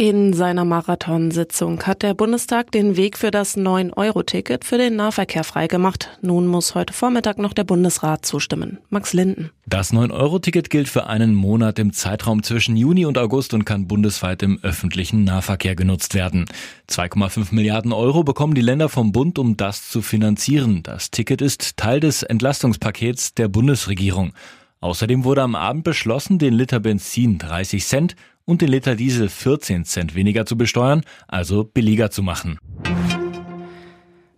In seiner Marathonsitzung hat der Bundestag den Weg für das 9-Euro-Ticket für den Nahverkehr freigemacht. Nun muss heute Vormittag noch der Bundesrat zustimmen. Max Linden. Das 9-Euro-Ticket gilt für einen Monat im Zeitraum zwischen Juni und August und kann bundesweit im öffentlichen Nahverkehr genutzt werden. 2,5 Milliarden Euro bekommen die Länder vom Bund, um das zu finanzieren. Das Ticket ist Teil des Entlastungspakets der Bundesregierung. Außerdem wurde am Abend beschlossen, den Liter Benzin 30 Cent und den Liter Diesel 14 Cent weniger zu besteuern, also billiger zu machen.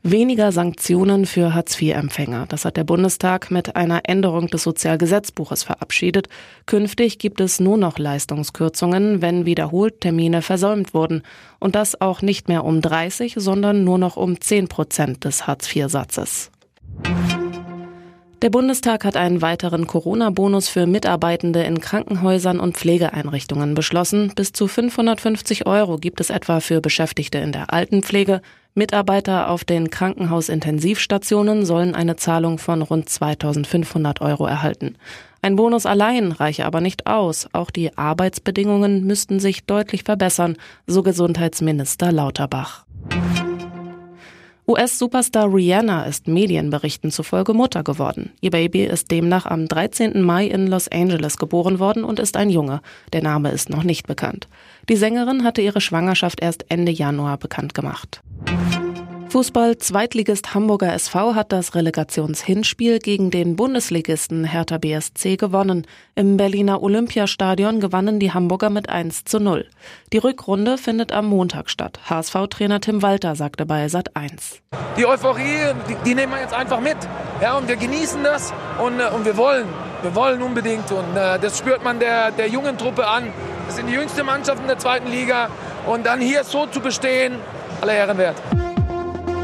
Weniger Sanktionen für Hartz-IV-Empfänger. Das hat der Bundestag mit einer Änderung des Sozialgesetzbuches verabschiedet. Künftig gibt es nur noch Leistungskürzungen, wenn wiederholt Termine versäumt wurden. Und das auch nicht mehr um 30, sondern nur noch um 10 Prozent des Hartz-IV-Satzes. Der Bundestag hat einen weiteren Corona-Bonus für Mitarbeitende in Krankenhäusern und Pflegeeinrichtungen beschlossen. Bis zu 550 Euro gibt es etwa für Beschäftigte in der Altenpflege. Mitarbeiter auf den Krankenhausintensivstationen sollen eine Zahlung von rund 2500 Euro erhalten. Ein Bonus allein reiche aber nicht aus. Auch die Arbeitsbedingungen müssten sich deutlich verbessern, so Gesundheitsminister Lauterbach. US-Superstar Rihanna ist Medienberichten zufolge Mutter geworden. Ihr Baby ist demnach am 13. Mai in Los Angeles geboren worden und ist ein Junge. Der Name ist noch nicht bekannt. Die Sängerin hatte ihre Schwangerschaft erst Ende Januar bekannt gemacht. Fußball-Zweitligist Hamburger SV hat das Relegationshinspiel gegen den Bundesligisten Hertha BSC gewonnen. Im Berliner Olympiastadion gewannen die Hamburger mit 1 zu 0. Die Rückrunde findet am Montag statt. HSV-Trainer Tim Walter sagte bei Sat 1. Die Euphorie, die, die, nehmen wir jetzt einfach mit. Ja, und wir genießen das und, äh, und wir wollen. Wir wollen unbedingt und äh, das spürt man der, der jungen Truppe an. Das sind die jüngste Mannschaft in der zweiten Liga und dann hier so zu bestehen, alle Ehren wert.